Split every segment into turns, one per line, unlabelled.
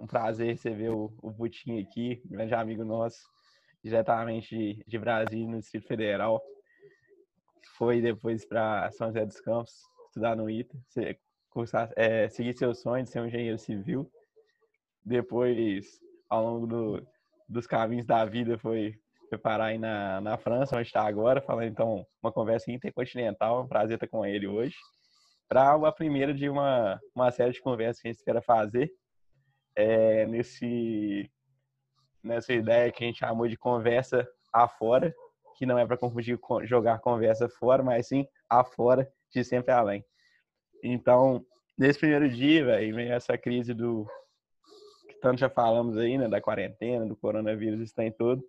um prazer receber o, o Butinho aqui, grande amigo nosso, diretamente de, de Brasília, no Distrito Federal. Foi depois para São José dos Campos, estudar no ITA, cursar, é, seguir seu sonho de ser um engenheiro civil. Depois, ao longo do, dos caminhos da vida, foi, foi parar aí na, na França, onde está agora, falando então uma conversa intercontinental. Um prazer estar com ele hoje. Para a primeira de uma, uma série de conversas que a gente espera fazer é, nesse, nessa ideia que a gente chamou de conversa afora, que não é para confundir com jogar conversa fora, mas sim afora, de sempre além. Então, nesse primeiro dia, vem essa crise do que tanto já falamos aí, né, da quarentena, do coronavírus, está em todo.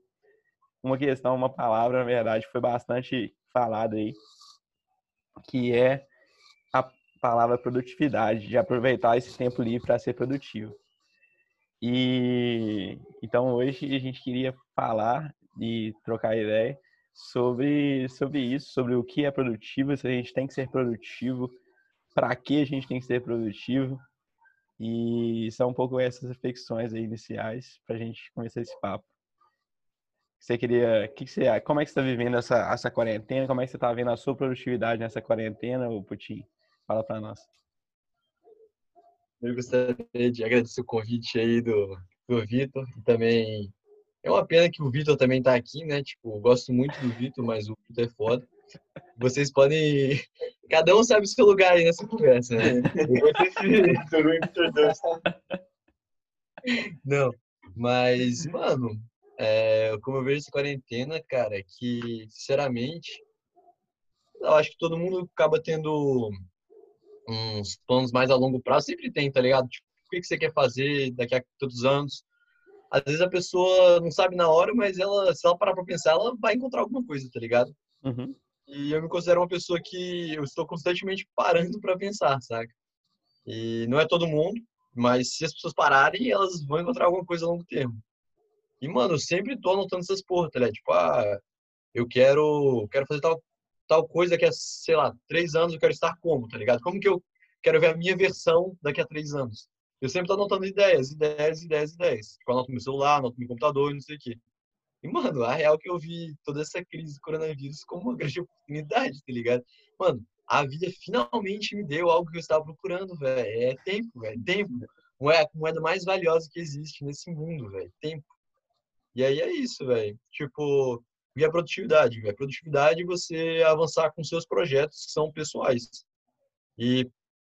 Uma questão, uma palavra, na verdade, foi bastante falada aí, que é a palavra produtividade, de aproveitar esse tempo livre para ser produtivo. E então hoje a gente queria falar e trocar ideia sobre sobre isso, sobre o que é produtivo, se a gente tem que ser produtivo, para que a gente tem que ser produtivo. E são um pouco essas reflexões iniciais para a gente começar esse papo. Você queria, que, que você, como é que você está vivendo essa, essa quarentena? Como é que você está vendo a sua produtividade nessa quarentena, Putin? Fala para nós.
Eu gostaria de agradecer o convite aí do, do Vitor e também é uma pena que o Vitor também tá aqui, né? Tipo, eu gosto muito do Vitor, mas o Vitor é foda. Vocês podem. Cada um sabe o seu lugar aí nessa conversa, né? Não, mas, mano, é, como eu vejo essa quarentena, cara, é que, sinceramente, eu acho que todo mundo acaba tendo uns planos mais a longo prazo. Sempre tem, tá ligado? Tipo, o que você quer fazer daqui a tantos anos? Às vezes a pessoa não sabe na hora, mas ela, se ela parar pra pensar, ela vai encontrar alguma coisa, tá ligado? Uhum. E eu me considero uma pessoa que eu estou constantemente parando para pensar, saca? E não é todo mundo, mas se as pessoas pararem, elas vão encontrar alguma coisa a longo termo. E, mano, eu sempre tô anotando essas porra, tá ligado? Tipo, ah, eu quero, quero fazer tal, tal coisa daqui a, sei lá, três anos, eu quero estar como, tá ligado? Como que eu quero ver a minha versão daqui a três anos? Eu sempre tô anotando ideias, ideias, ideias, ideias. Tipo, anoto no meu celular, anoto no meu computador, não sei o quê. E, mano, a real que eu vi toda essa crise do coronavírus como uma grande oportunidade, tá ligado? Mano, a vida finalmente me deu algo que eu estava procurando, velho. É tempo, velho. Tempo. É a moeda mais valiosa que existe nesse mundo, velho. Tempo. E aí é isso, velho. Tipo, e a produtividade, velho. Produtividade você avançar com seus projetos que são pessoais. E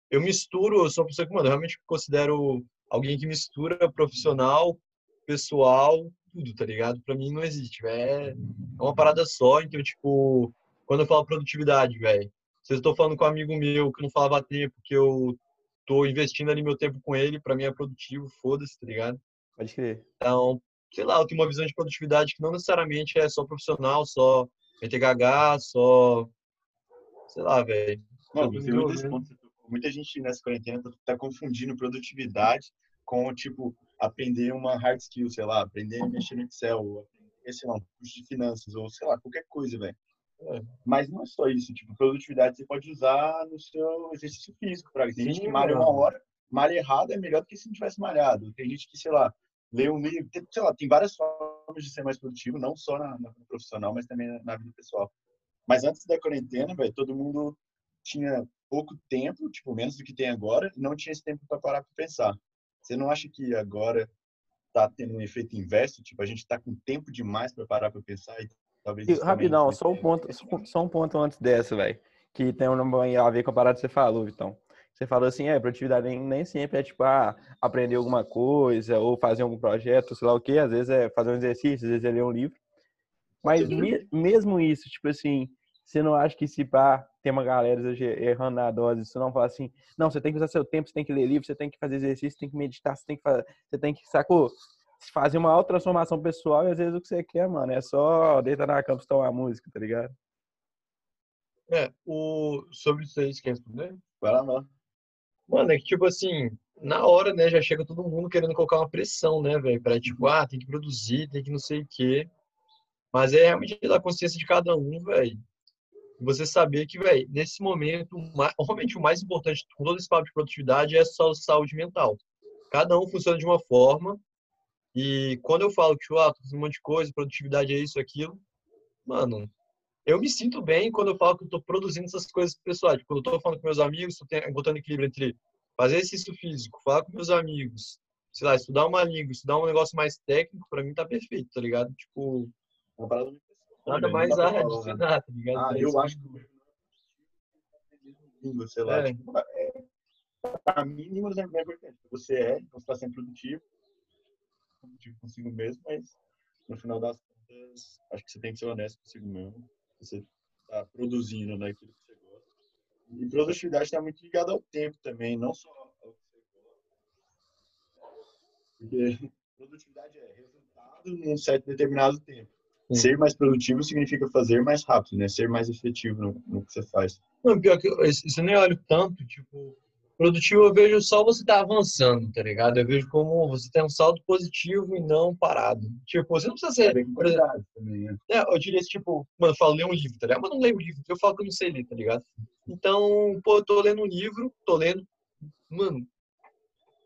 eu misturo, eu sou uma pessoa que, mano, eu realmente considero alguém que mistura profissional, pessoal tudo, tá ligado? Pra mim não existe, é, é uma parada só. Então, tipo, quando eu falo produtividade, velho, se eu estou falando com um amigo meu que não falava tempo, que eu tô investindo ali meu tempo com ele, pra mim é produtivo, foda-se, tá ligado?
Pode crer.
Então, sei lá, eu tenho uma visão de produtividade que não necessariamente é só profissional, só GH, só. Sei lá, velho.
Muita gente nessa quarentena tá, tá confundindo produtividade com, tipo, aprender uma hard skill, sei lá, aprender a mexer no Excel, ou aprender, sei lá, um curso de finanças, ou sei lá, qualquer coisa, velho. É. Mas não é só isso, tipo, produtividade você pode usar no seu exercício físico, pra... Tem Sim, gente que malha uma hora, malha errado é melhor do que se não tivesse malhado. Tem gente que, sei lá, lê um livro, tem, sei lá, tem várias formas de ser mais produtivo, não só na, na profissional, mas também na, na vida pessoal. Mas antes da quarentena, velho, todo mundo tinha pouco tempo, tipo, menos do que tem agora, e não tinha esse tempo para parar para pensar. Você não acha que agora está tendo um efeito inverso? Tipo, a gente está com tempo demais para parar para pensar e talvez. E,
rapidão, só um ponto, só um ponto antes dessa, velho, que tem um a ver com a parada que você falou, então. Você falou assim, é, produtividade nem sempre é tipo, ah, aprender alguma coisa ou fazer algum projeto, sei lá o quê. Às vezes é fazer um exercício, às vezes é ler um livro. Mas me, mesmo isso, tipo assim, você não acha que se pá, tem uma galera errando na dose, você não fala assim, não, você tem que usar seu tempo, você tem que ler livro, você tem que fazer exercício, você tem que meditar, você tem que fazer, você tem que, sacou? Fazer uma auto transformação pessoal e às vezes o que você quer, mano, é só deitar na cama e tomar música, tá ligado?
É, o... sobre isso aí, você quer responder? Vai lá, mano. Mano, é que tipo assim, na hora, né, já chega todo mundo querendo colocar uma pressão, né, velho, pra tipo, ah, tem que produzir, tem que não sei o quê. Mas é realmente da consciência de cada um, velho você saber que, velho, nesse momento, realmente o mais importante com todo esse papo de produtividade é só saúde mental. cada um funciona de uma forma. E quando eu falo que, tipo, ah, tô fazendo um monte de coisa, produtividade é isso, aquilo, mano, eu me sinto bem quando eu falo que eu tô produzindo essas coisas pessoais. Quando eu tô falando com meus amigos, tô botando equilíbrio entre fazer exercício físico, falar com meus amigos, sei lá, estudar uma língua, estudar um negócio mais técnico, pra mim tá perfeito, tá ligado? Tipo,
Uma parada
nada
né?
mais
dá
a
pra falar,
adicionar, tá ligado?
Ah,
Pra
eu
isso.
acho que língua, sei lá.
É.
Tipo, é, pra mim, línguas é importante. Você é, então você tá sempre produtivo, produtivo consigo mesmo, mas no final das contas, acho que você tem que ser honesto consigo mesmo. Você tá produzindo naquilo que você gosta. E produtividade está muito ligada ao tempo também, não só ao que você gosta. Porque produtividade é resultado num certo determinado tempo.
Sim.
Ser mais produtivo significa fazer mais rápido, né? Ser mais efetivo no, no que você faz.
Não, pior que eu, isso eu nem olho tanto, tipo, produtivo eu vejo só você tá avançando, tá ligado? Eu vejo como você tem um saldo positivo e não parado. Tipo, você não precisa ser, por exemplo,
também, né?
é, eu diria tipo, mano, eu falo ler um livro, tá ligado? Mas não leio um livro, eu falo que eu não sei ler, tá ligado? Então, pô, eu tô lendo um livro, tô lendo, mano,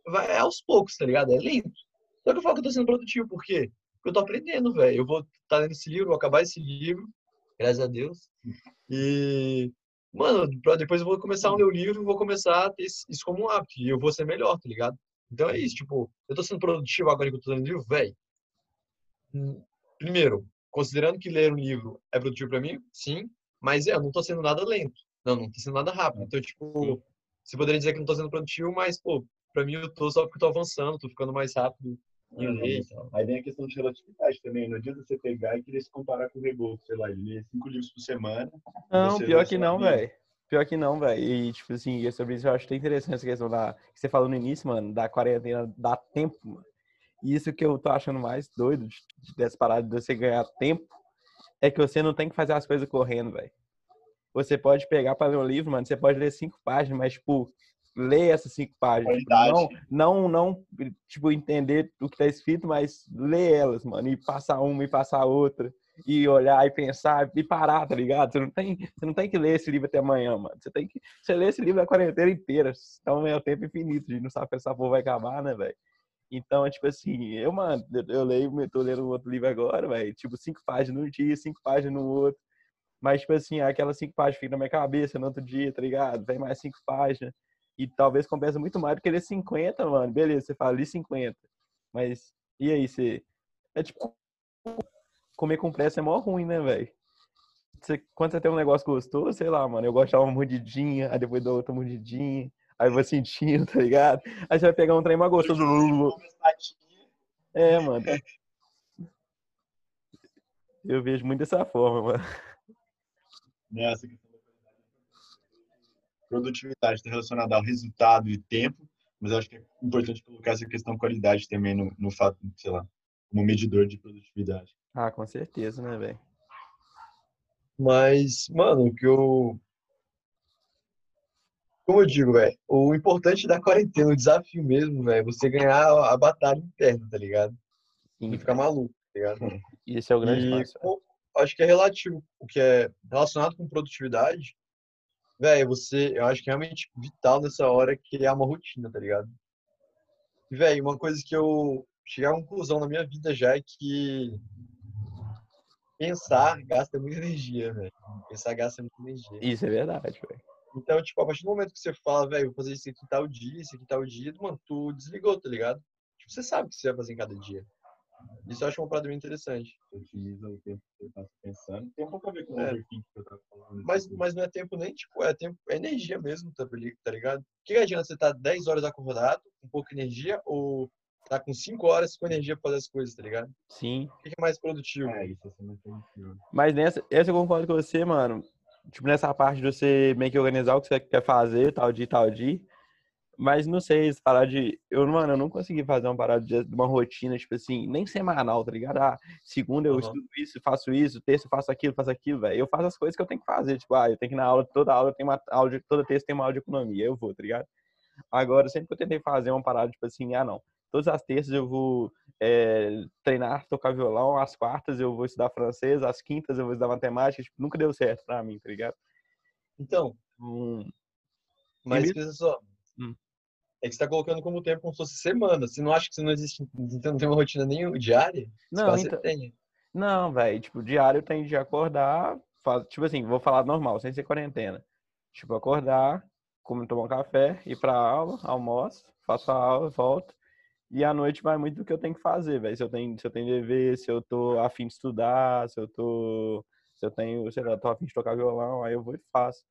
vai é aos poucos, tá ligado? É lento. Só que eu falo que eu tô sendo produtivo, por quê? Porque eu tô aprendendo, velho. Eu vou estar tá lendo esse livro, vou acabar esse livro, graças a Deus. E, mano, pra- depois eu vou começar a ler o livro e vou começar a ter isso como um hábito. E eu vou ser melhor, tá ligado? Então é isso, tipo, eu tô sendo produtivo agora que eu tô lendo livro, velho. Hum, Primeiro, considerando que ler um livro é produtivo pra mim, sim, mas é, eu não tô sendo nada lento. Não, não tô sendo nada rápido. Então, tipo, você poderia dizer que não tô sendo produtivo, mas, pô, pra mim eu tô só porque eu tô avançando, tô ficando mais rápido tal.
Aí vem a questão de relatividade também. Não adianta você pegar e querer se comparar com o Rebolo, sei lá, ele lê cinco livros por semana.
Não, pior que não, velho. Pior que não, velho. E, tipo assim, e sobre isso eu acho até interessante essa questão da. Que você falou no início, mano, da quarentena, dá tempo, mano. E isso que eu tô achando mais doido de- de- dessa parada de você ganhar tempo é que você não tem que fazer as coisas correndo, velho. Você pode pegar pra ler um livro, mano, você pode ler cinco páginas, mas, tipo, ler essas cinco páginas. Tipo, não, não, não, tipo, entender o que tá escrito, mas ler elas, mano, e passar uma e passar outra e olhar e pensar e parar, tá ligado? Você não tem, você não tem que ler esse livro até amanhã, mano. Você tem que você lê esse livro a quarentena inteira. Então é o tempo infinito, a gente não sabe que essa porra vai acabar, né, velho? Então, é tipo assim, eu, mano, eu- leio, eu tô lendo um outro livro agora, velho, tipo, cinco páginas num dia, cinco páginas no outro. Mas, tipo assim, aquelas cinco páginas ficam na minha cabeça no outro dia, tá ligado? Vem mais cinco páginas. E talvez compensa muito mais do que ler 50, mano. Beleza, você fala ali 50. Mas, e aí, você. É tipo. Comer com pressa é mó ruim, né, velho? Você, quando você tem um negócio gostoso, sei lá, mano, eu gosto de dar uma mordidinha, aí depois dou outra mordidinha, aí vou sentindo, tá ligado? Aí você vai pegar um trem mais gostoso. É, mano. Eu vejo muito dessa forma, mano.
Nessa qualidade. Produtividade está relacionada ao resultado e tempo, mas acho que é importante colocar essa questão qualidade também no, no fato, sei lá, como medidor de produtividade.
Ah, com certeza, né, velho?
Mas, mano, o que eu. Como eu digo, velho, o importante da quarentena, o desafio mesmo, velho, é você ganhar a batalha interna, tá ligado?
Sim,
E ficar maluco, tá ligado?
Esse é o grande
E
passo.
como- acho que é relativo, o que é relacionado com produtividade, velho, você, eu acho que é realmente vital nessa hora criar uma rotina, tá ligado? Velho, uma coisa que eu cheguei à conclusão na minha vida já é que pensar gasta muita energia, velho. Pensar gasta muita energia.
Isso é verdade, velho.
Então, tipo, a partir do momento que você fala, velho, vou fazer isso aqui tal dia, isso aqui tal dia, mano, tu desligou, tá ligado? Tipo, você sabe o que você vai fazer em cada dia. Isso eu acho uma parada bem interessante.
Você utiliza o tempo que você está pensando. Tem um pouco a ver com o
É.
overthinking que eu estava falando.
Mas, mas não é tempo nem, tipo, é tempo, é energia mesmo, tá, tá ligado? O que, adianta você estar 10 horas acordado, com pouca energia, ou tá com 5 horas com energia pra fazer as coisas, tá ligado?
Sim.
O que, é mais produtivo?
É, isso é muito produtivo.
Mas nessa, essa eu concordo com você, mano. Tipo, nessa parte de você meio que organizar o que você quer fazer, tal dia, tal dia. Mas não sei, se falar de. Eu, mano, eu não consegui fazer uma parada de uma rotina, tipo assim, nem semanal, tá ligado? Ah, segunda eu
Aham.
estudo isso, faço isso, terça eu faço aquilo, faço aquilo, velho. Eu faço as coisas que eu tenho que fazer. Tipo, ah, eu tenho que ir na aula, toda aula tem uma aula, de, toda terça tem uma aula de economia, eu vou, tá ligado? Agora, sempre que eu tentei fazer uma parada, tipo assim, ah, não. Todas as terças eu vou é, treinar, tocar violão, às quartas eu vou estudar francês, às quintas eu vou estudar matemática, tipo, nunca deu certo pra mim, tá ligado?
Então,
Hum,
mas pensa só.
Hum.
É que você tá colocando como tempo como se fosse semana. Você não acha que você não existe, você não tem uma rotina nem diária?
Não, então-
tem.
Não, velho, tipo, diário eu tenho de acordar, faz, tipo assim, vou falar normal, sem ser quarentena. Tipo, acordar, como tomar um café, ir pra aula, almoço, faço a aula, volto. E à noite vai muito do que eu tenho que fazer, velho. Se eu tenho, se eu tenho dever, se eu tô afim de estudar, se eu tô, se eu tenho, sei lá, tô afim de tocar violão, aí eu vou e faço.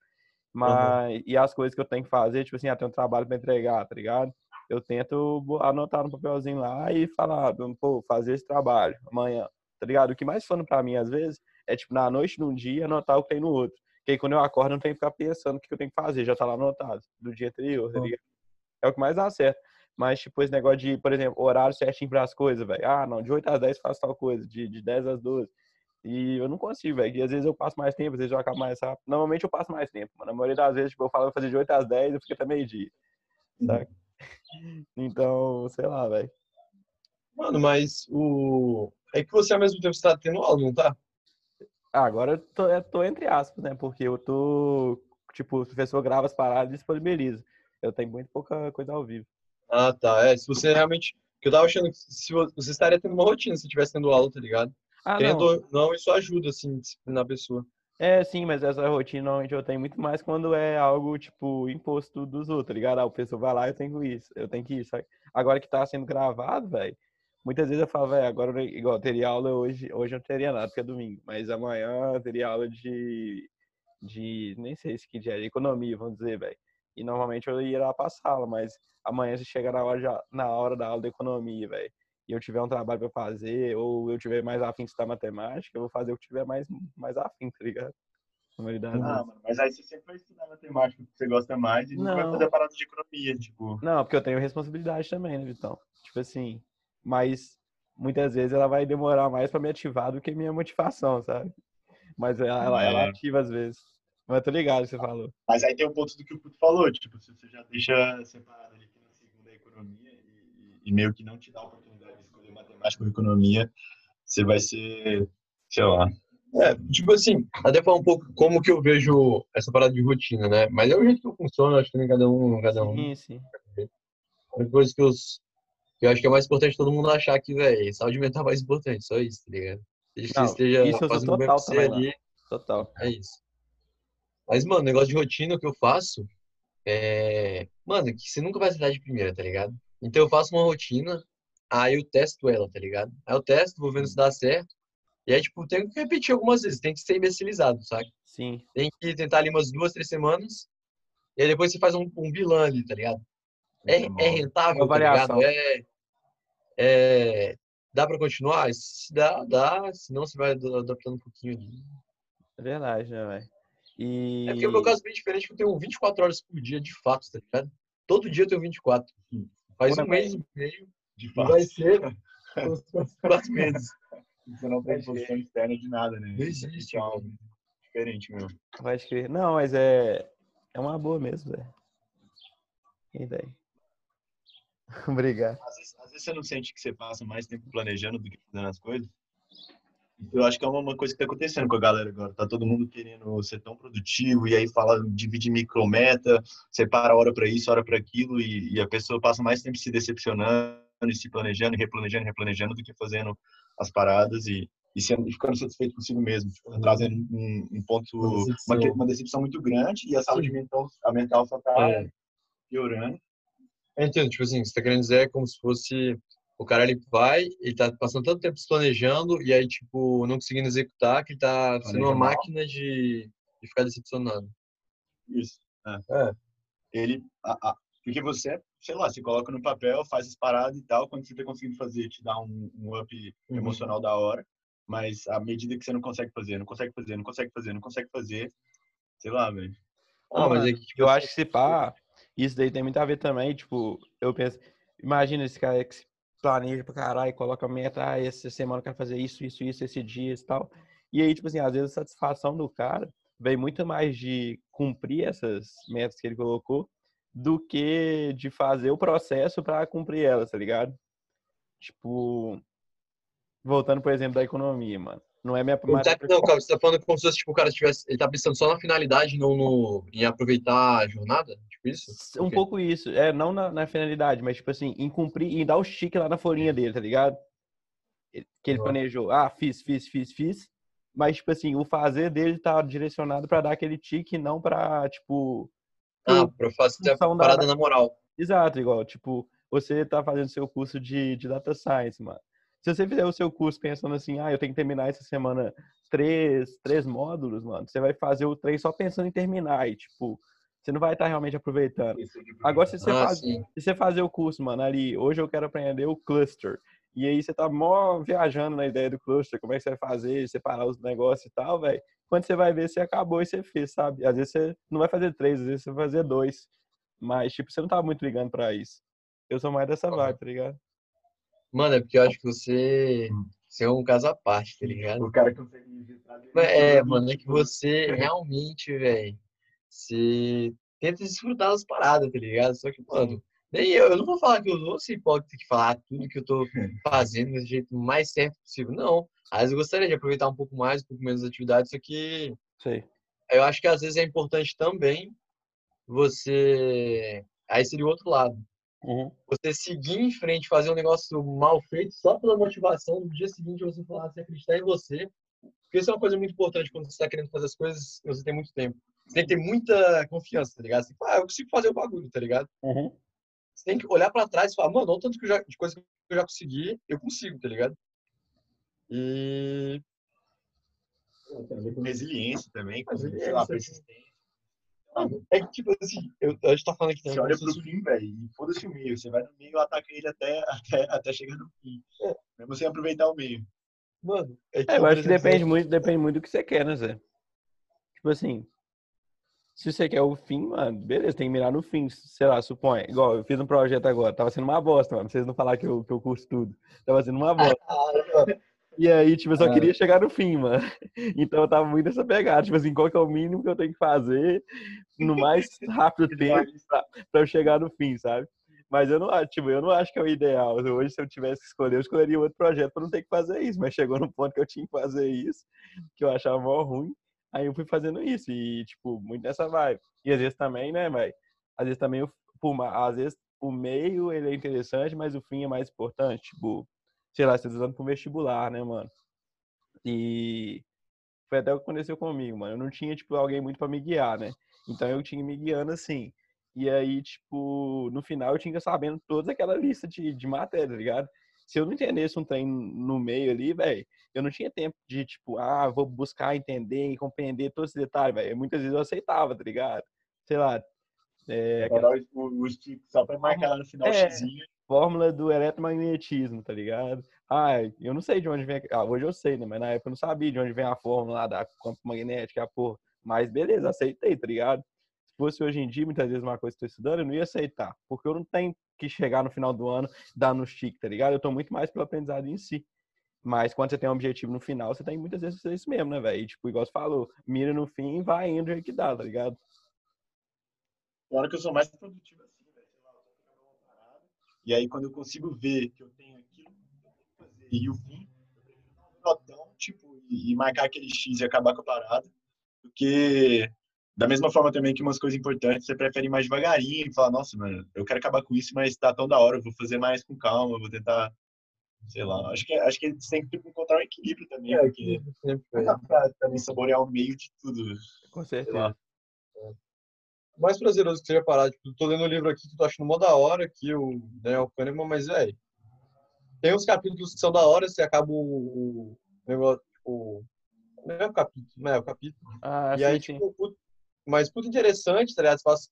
Mas, e as coisas que eu tenho que fazer, tipo assim, ah, tem um trabalho pra entregar, tá ligado? Eu tento anotar no papelzinho lá e falar, pô, fazer esse trabalho amanhã tá ligado? O que mais fã pra mim, às vezes, é, tipo, na noite, num dia, anotar o que tem no outro. Porque aí, quando eu acordo, eu não tenho que ficar pensando o que eu tenho que fazer, já tá lá anotado, do dia anterior, tá ligado? É o que mais dá certo. Mas, tipo, esse negócio de, por exemplo, horário certinho pras coisas, velho. Ah, não, de 8 às 10 faço tal coisa, de, de 10 às 12. E eu não consigo, velho. E às vezes eu passo mais tempo, às vezes eu acabo mais rápido. Normalmente eu passo mais tempo, mano. Na maioria das vezes, tipo, eu falo vou fazer de 8 às 10, eu fico até meio-dia. Saca? Então, sei lá, velho.
Mano, mas o. É que você ao mesmo tempo está tendo aula, não tá?
Ah, agora eu tô, eu tô entre aspas, né? Porque eu tô, tipo, o professor grava as paradas e disponibiliza. Eu tenho muito pouca coisa ao vivo.
Ah, tá. É, se você realmente. Que eu tava achando que se vo- você estaria tendo uma rotina se estivesse tendo aula, tá ligado?
Ah,
Querendo
não.
não, isso ajuda, assim, disciplinar a pessoa.
É, sim, mas essa rotina normalmente eu tenho muito mais quando é algo, tipo, imposto dos outros, tá ligado? Ah, o pessoal vai lá, eu tenho isso, eu tenho que ir, sabe? Agora que tá sendo gravado, velho, muitas vezes eu falo, velho, agora, igual, eu teria aula hoje, hoje eu não teria nada, porque é domingo, mas amanhã eu teria aula de, de, nem sei se que dia é, de economia, vamos dizer, velho. E normalmente eu ia lá pra sala, mas amanhã se chegar na hora, já, na hora da aula de economia, velho, e eu tiver um trabalho pra fazer, ou eu tiver mais afim de estudar matemática, eu vou fazer o que tiver mais, mais afim, tá ligado? Na
Ah, mano, mas aí você sempre vai estudar matemática que você gosta mais e nunca vai
Não.
fazer a parada de economia, tipo.
Não, porque eu tenho responsabilidade também, né, Vitão? Tipo assim, mas muitas vezes ela vai demorar mais pra me ativar do que minha motivação, sabe? Mas ela, ela, ela
É.
ativa às vezes. Mas tô ligado que você falou.
Mas aí tem o ponto do que o Puto falou, tipo, se você já deixa separado ali que na segunda é economia e, e meio que não te dá oportunidade matemática ou economia, você vai ser, sei lá.
É, tipo assim, até falar um pouco como que eu vejo essa parada de rotina, né? Mas é o jeito que eu funciono, acho que nem cada um, cada um.
Sim, sim.
Uma coisa que eu, que eu acho que é mais importante todo mundo achar que, velho, saúde mental é mais importante, só isso, tá ligado? Desde que
Não,
esteja
isso eu sou
fazendo bem
total também,
ali,
Total.
é isso. Mas, mano, negócio de rotina que eu faço é. Mano, que você nunca vai acertar de primeira, tá ligado? Então eu faço uma rotina, aí eu testo ela, tá ligado? Aí eu testo, vou vendo se dá certo. E aí, tipo, tenho que repetir algumas vezes, tem que ser imbecilizado, sabe?
Sim.
Tem que tentar ali umas duas, três semanas. E aí depois você faz um, um vilã ali, tá ligado? É, é rentável,
Uma
tá ligado? É, é, dá pra continuar? Se dá, dá. Senão você vai adaptando um pouquinho ali.
É verdade, né, velho? E.
É porque o meu caso é bem diferente, que eu tenho 24 horas por dia, de fato, tá ligado? Todo dia eu tenho 24. Faz
Ué,
um mês e meio.
De fato,
vai ser os próximos meses.
você não tem posição externa de nada, né?
Não existe,
é algo diferente mesmo.
Pode crer. Não, mas é. É uma boa mesmo, velho. E daí? Obrigado.
Às vezes, às vezes você não sente que você passa mais tempo planejando do que fazendo as coisas. Eu acho que é uma, uma coisa que tá acontecendo com a galera agora. Tá todo mundo querendo ser tão produtivo e aí fala, divide micrometa, separa hora para isso, hora para aquilo e, e a pessoa passa mais tempo se decepcionando e se planejando, e replanejando, replanejando do que fazendo as paradas e, e, sendo, e ficando satisfeito consigo mesmo, tipo, trazendo um, um ponto,
Uma
uma,
decepção.
que- uma decepção muito grande e a saúde mental, a mental só tá
É.
piorando.
Eu entendo, tipo assim, você tá querendo dizer é como se fosse o cara ele vai, ele tá passando tanto tempo se planejando e aí, tipo, não conseguindo executar, que ele tá sendo uma máquina de, de ficar decepcionado.
Isso. É.
É.
Ele, a- a- porque você, sei lá, se coloca no papel, faz as paradas e tal, quando você tá conseguindo fazer, te dá um, um up
Uhum.
emocional da hora, mas à medida que você não consegue fazer, não consegue fazer, não consegue fazer, não consegue fazer, sei lá, velho.
Ah, mas é que, tipo,
Eu
assim,
acho que se pá, isso daí tem muito a ver também, tipo, eu penso, imagina esse cara que se planeja pra caralho, coloca a meta, ah, essa semana eu quero fazer isso, isso, isso, esse dia e tal. E aí, tipo assim, às vezes a satisfação do cara vem muito mais de cumprir essas metas que ele colocou do que de fazer o processo pra cumprir elas, tá ligado? Tipo, voltando pro exemplo da economia, mano. não é minha
Tá-
primeira.
Não, cara, você tá falando como se fosse, tipo, o cara tivesse. Ele tá pensando só na finalidade, não no, em aproveitar a jornada? Tipo isso?
Um pouco isso. É, não na, na finalidade, mas tipo assim, em cumprir, em dar o chique lá na folhinha dele, tá ligado? Que ele planejou. Ah, fiz, fiz, fiz, fiz. Mas, tipo assim, o fazer dele tá direcionado pra dar aquele tique, não pra, tipo.
Ah, pra fazer a
função da-
parada na moral.
Exato, igual, tipo, você tá fazendo seu curso de, de data science, mano. Se você fizer o seu curso pensando assim, ah, eu tenho que terminar essa semana três, três módulos, mano, você vai fazer o trem só pensando em terminar e, tipo, você não vai estar realmente aproveitando. Agora, se você,
Ah,
faz, se você fazer o curso, mano, ali, hoje eu quero aprender o cluster, e aí você tá mó viajando na ideia do cluster, como é que você vai fazer, separar os negócios e tal, velho. Quando você vai ver, você acabou e você fez, sabe? Às vezes você não vai fazer três, às vezes você vai fazer dois. Mas, tipo, você não tá muito ligando pra isso. Eu sou mais dessa vibe, tá ligado?
Mano, é porque eu acho que você, você é um caso à parte, tá ligado?
O cara consegue registrar
É, mano, é que você realmente, velho, você tenta desfrutar das paradas, tá ligado? Só que, mano, nem eu, eu não vou falar que eu não pode ter que falar tudo que eu tô fazendo do jeito mais certo possível, não. Às vezes eu gostaria de aproveitar um pouco mais, um pouco menos atividades, só que
Sei.
eu acho que às vezes é importante também você. Aí seria o outro lado.
Uhum.
Você seguir em frente, fazer um negócio mal feito só pela motivação do dia seguinte você falar, você acreditar em você. Porque isso é uma coisa muito importante quando você está querendo fazer as coisas e você tem muito tempo. Você tem que ter muita confiança, tá ligado? Você tem que falar, ah, eu consigo fazer o bagulho, tá ligado?
Uhum.
Você tem que olhar pra trás e falar, mano, olha o tanto que eu já, de coisa que eu já consegui, eu consigo, tá ligado? E.
Ver com resiliência também, com, sei
Resiliência,
lá, persistência.
Mano, é que, tipo assim, eu, a gente tá falando aqui
Você
também.
olha
como se
pro
fosse-
fim, velho, e foda-se o meio. Você vai no meio e ataca ele até, até, até chegar no fim.
É.
Mesmo sem aproveitar o meio.
Mano, é que,
É, eu acho que depende muito, depende muito do que você quer, né, Zé? Tipo assim, se você quer o fim, mano, beleza, tem que mirar no fim, sei lá, supõe. Igual, eu fiz um projeto agora, tava sendo uma bosta, mano, pra vocês não falar que eu, que eu curso tudo. Tava sendo uma bosta. E aí, tipo, eu só
Ah.
queria chegar no fim, mano. Então eu tava muito nessa pegada, tipo assim, qual que é o mínimo que eu tenho que fazer no mais rápido tempo pra, pra eu chegar no fim, sabe? Mas eu não acho, tipo, eu não acho que é o ideal. Hoje, se eu tivesse que escolher, eu escolheria outro projeto pra não ter que fazer isso. Mas chegou no ponto que eu tinha que fazer isso, que eu achava mó ruim. Aí eu fui fazendo isso e, tipo, muito nessa vibe. E às vezes também, né, velho? Às vezes também, o- por às vezes o meio ele é interessante, mas o fim é mais importante. Tipo, sei lá, você tá usando pro vestibular, né, mano? E foi até o que aconteceu comigo, mano. Eu não tinha, tipo, alguém muito pra me guiar, né? Então eu tinha me guiando assim. E aí, tipo, no final eu tinha sabendo toda aquela lista de, de matéria, tá ligado? Se eu não entendesse um trem no meio ali, velho, eu não tinha tempo de, tipo, ah, vou buscar entender e compreender todos esses detalhes, velho. Muitas vezes eu aceitava, tá ligado? Sei lá, é,
Pra dar o, o, só pra marcar lá no final
É. fórmula do eletromagnetismo, tá ligado? Ah, eu não sei de onde vem. Ah, hoje eu sei, né? Mas na época eu não sabia de onde vem a fórmula da campo magnética, a porra. Mas beleza, aceitei, tá ligado? Se fosse hoje em dia, muitas vezes uma coisa que eu tô estudando, eu não ia aceitar. Porque eu não tenho que chegar no final do ano dar no stick, tá ligado? Eu tô muito mais pelo aprendizado em si. Mas quando você tem um objetivo no final, você tem que muitas vezes fazer isso mesmo, né, velho? E, Tipo, igual você falou, mira no fim e vai indo aí que dá, tá ligado?
Hora que eu sou mais produtivo assim, velho, sei lá, eu tô fazendo uma parada. E aí, quando eu consigo ver que eu tenho aquilo que eu tenho que fazer e o fim, eu prefiro dar um notão, tipo, e, marcar aquele X e acabar com a parada. Porque, da mesma forma também que umas coisas importantes, você prefere ir mais devagarinho e falar, nossa, mano, eu quero acabar com isso, mas tá tão da hora, eu vou fazer mais com calma, eu vou tentar, sei lá. Acho que, acho que você tem que encontrar um equilíbrio também,
É,
porque
que sempre
não dá pra também saborear o meio de tudo.
Com certeza.
Mais prazeroso que seja parar, tipo, tô lendo um livro aqui que eu tô achando mó da hora, aqui, o Daniel Kahneman, mas, velho, tem uns capítulos que são da hora, você acaba o, negócio, tipo, não é o capítulo, não é o capítulo.
Ah,
e aí,
sim, sim.
tipo, puto- mas puto interessante, tá ligado? Você faz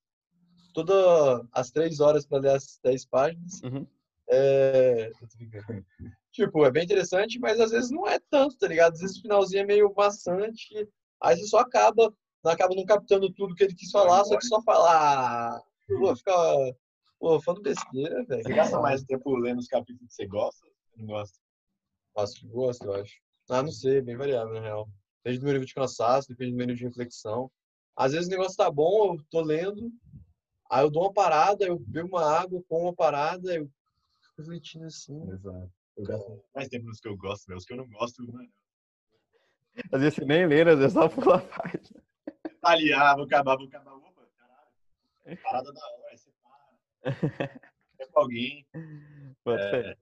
todas as três horas pra ler as dez páginas.
Uhum.
É... Tipo, é bem interessante, mas às vezes não é tanto, tá ligado? Às vezes o finalzinho é meio maçante, aí você só acaba, acaba não captando tudo que ele quis falar, só que só falar, pô, fica, pô, falando besteira, velho.
Você gasta mais tempo lendo os capítulos que você gosta? ou você Não gosta?
Nossa, que gosto, eu acho. Ah, não sei, bem variável, na real. Depende do meu nível de cansaço, depende do meu nível de reflexão. Às vezes o negócio tá bom, eu tô lendo, aí eu dou uma parada, eu bebo uma água, como uma parada, eu fico refletindo assim.
Exato. Eu gasto mais tempo nos que eu gosto, né? Os que eu não gosto, mano.
Às vezes você nem lê, às vezes só pula a página.
Ali, ah, vou acabar, vou acabar. Opa, caralho. Parada da hora, você para. É com alguém. É.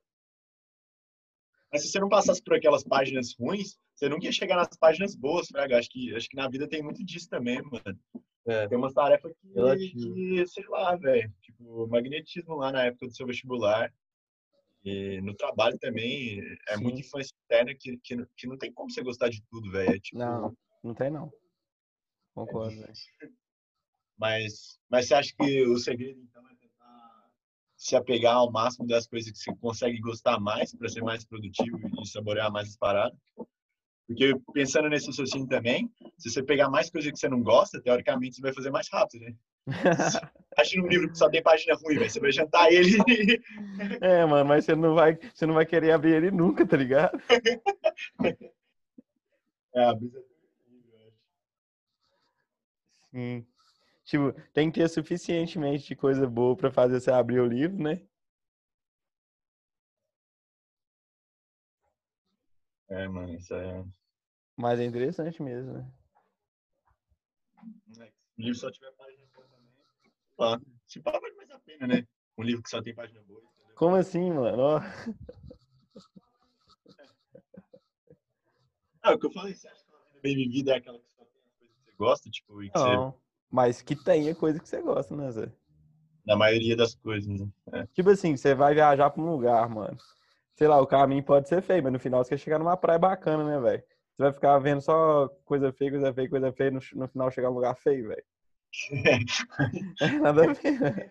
Mas se você não passasse por aquelas páginas ruins, você nunca ia chegar nas páginas boas, Fraga. Acho que, acho que na vida tem muito disso também, mano.
É.
Tem umas tarefas que, que sei lá, velho. Tipo, magnetismo lá na época do seu vestibular. E no trabalho também é
Sim.
muita influência externa que, que, não- que não tem como você gostar de tudo, velho. É, tipo,
Não, não tem não. Concordo, velho.
Mas, mas você acha que o segredo, então, é tentar se apegar ao máximo das coisas que você consegue gostar mais para ser mais produtivo e saborear mais as paradas? Porque pensando nesse raciocínio também, se você pegar mais coisa que você não gosta, teoricamente você vai fazer mais rápido, né? Acha um livro que só tem página ruim, velho. Você vai jantar ele.
É, mano, mas você não vai, você não vai querer abrir ele nunca, tá ligado?
é, a brisa é terrível, eu acho.
Sim. Tipo, tem que ter suficientemente de coisa boa pra fazer você abrir o livro, né?
É, mano, isso é.
Mas é interessante mesmo, né?
O livro só tiver página boa também. Se pá, vale mais a pena, né? Um livro que só tem página boa. entendeu?
Como assim, mano? Ó,
Ah, o que eu falei, você acha que uma vida bem vivida é aquela que gosta, tipo, e que você,
não. Mas que tenha coisa que você gosta, né, Zé?
na maioria das coisas, né? É.
Tipo assim, você vai viajar pra um lugar, mano. Sei lá, o caminho pode ser feio, mas no final você quer chegar numa praia bacana, né, velho? Você vai ficar vendo só coisa feia, coisa feia, coisa feia, no, no final chegar num lugar feio, velho. Nada a ver, né?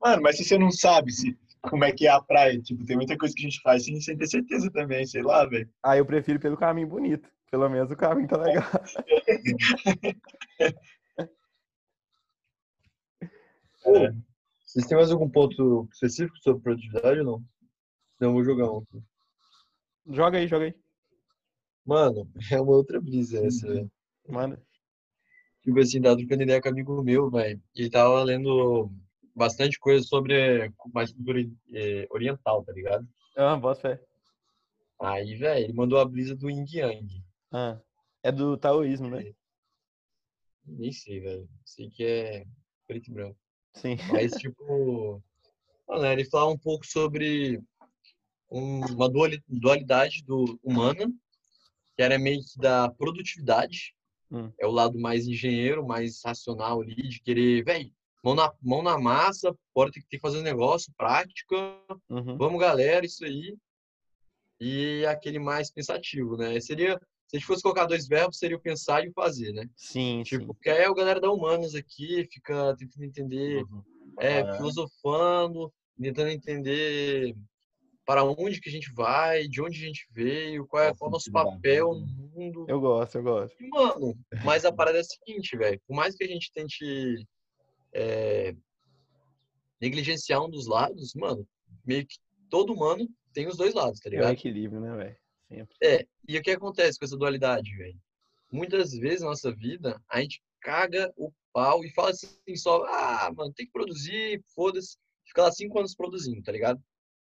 Mano, mas se você não sabe se, como é que é a praia, tipo, tem muita coisa que a gente faz sem, sem ter certeza também, sei lá, velho.
Aí eu prefiro pelo caminho bonito. Pelo menos o caminho tá legal.
É.
Vocês têm mais algum ponto específico sobre produtividade ou não? Não, eu vou jogar um.
Joga aí, joga aí.
Mano, é uma outra brisa essa, velho.
Manda.
Tipo assim, tava trocando ideia com um amigo meu, velho. Ele tava lendo bastante coisa sobre mais cultura eh, oriental, tá ligado?
Ah, bota fé.
Aí, velho, ele mandou a brisa do Yin Yang.
Ah, é do taoísmo, né?
Nem sei, velho. Sei que é preto e branco.
Sim.
Mas, tipo, mano, ele fala um pouco sobre um- uma duali- dualidade do humana, que era meio que da produtividade.
Hum.
É o lado mais engenheiro, mais racional ali, de querer, velho, mão na, mão na massa, bora ter que ter que fazer um negócio, prática,
Uhum.
vamos galera, isso aí. E aquele mais pensativo, né? Seria, se a gente fosse colocar dois verbos, seria o pensar e o fazer, né?
Sim,
Tipo,
sim.
porque aí a galera da humanas aqui fica tentando entender é,
Ah.
filosofando, tentando entender para onde que a gente vai, de onde a gente veio, qual é,
Qual
é o nosso papel no mundo.
Eu gosto, eu gosto.
E, mano, mas a parada é a seguinte, velho, por mais que a gente tente é, negligenciar um dos lados, mano, meio que todo humano tem os dois lados, tá
É o
ligado?
equilíbrio, né, velho? Sempre.
É, e o que acontece com essa dualidade, velho? Muitas vezes na nossa vida, a gente caga o pau e fala assim só, ah, mano, tem que produzir, foda-se. Fica lá cinco anos produzindo, tá ligado?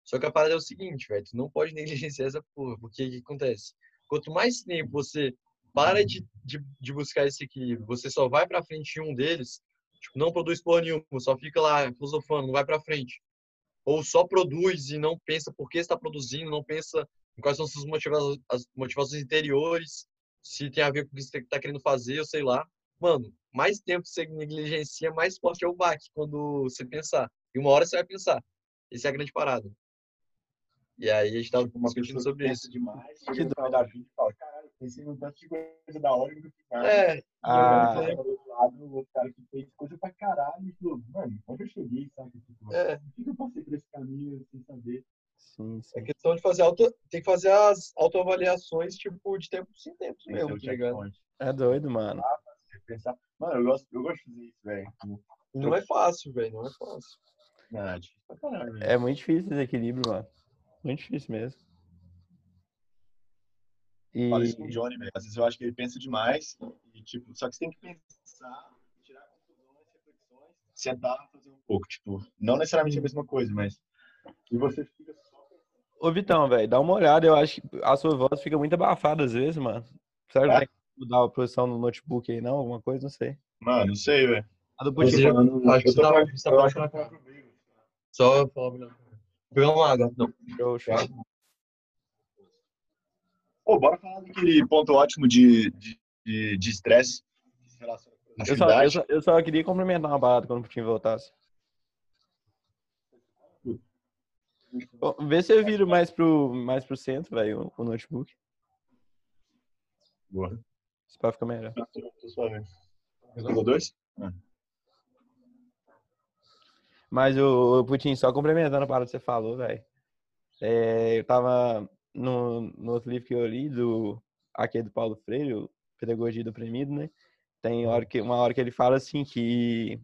Só que a parada é o seguinte, velho, tu não pode negligenciar essa porra, porque o que acontece? Quanto mais tempo você para de, de, de buscar esse equilíbrio, você só vai pra frente em um deles, tipo, não produz porra nenhuma, só fica lá filosofando, não vai pra frente. Ou só produz e não pensa por que está produzindo, não pensa quais são suas motivações, as motivações interiores, se tem a ver com o que você está querendo fazer, ou sei lá. Mano, mais tempo você negligencia, mais forte é o baque quando você pensar. E uma hora você vai pensar. Essa é a grande parada. E aí a gente tava
Tipo, uma
discutindo
pessoa
sobre isso.
demais,
Que
no final da vida e fala, caralho, pensei num tanto de coisa da hora e nunca fiz nada.
É,
Ah.
E do outro lado, o cara que fez coisa pra caralho e falou, mano, onde eu cheguei, sabe? Tipo,
é,
por que eu passei por esse caminho sem saber?
Sim,
é
sim.
questão de fazer auto, tem que fazer as autoavaliações, tipo, de tempo sem tempo
Tem
mesmo, tá ligado?
É doido, mano.
Pensar. Mano, eu gosto, eu gosto de fazer isso, velho.
Não é fácil, velho, não é fácil.
Não, é difícil caralho.
É muito difícil esse equilíbrio, mano. Muito difícil mesmo. E
Fala isso com o Johnny, velho. Às vezes eu acho que ele pensa demais e, tipo, só que você tem que pensar, tirar conclusões, reflexões, sentar e fazer um pouco, tipo, não necessariamente a mesma coisa, mas e você fica
Ô, Vitão, velho, dá uma olhada. Eu acho que a sua voz fica muito abafada às vezes, mano. Será que
É?
tem que mudar a posição no notebook aí, não? Alguma coisa? Não sei.
Mano, não sei, velho.
A do
falando-
acho que
eu
você
tô
tá,
falando-
você tá
eu acho
falando Só falar melhor. Pegar uma água, não.
Show, show.
Pô, bora falar daquele ponto ótimo de de- de de estresse. a
Eu só, eu, só, eu só queria complementar uma parada quando o Putin voltasse. Bom, Vê se eu viro mais pro, mais pro centro, velho, o, notebook.
Boa.
Se pá ficar melhor.
Tô- tô suave. Pegou dois?
Mas o, Putin, só complementando a parada que você falou, velho. É, eu tava no, no outro livro que eu li, do, aquele do Paulo Freire, o Pedagogia do Oprimido, né? Tem hora que, uma hora que ele fala assim que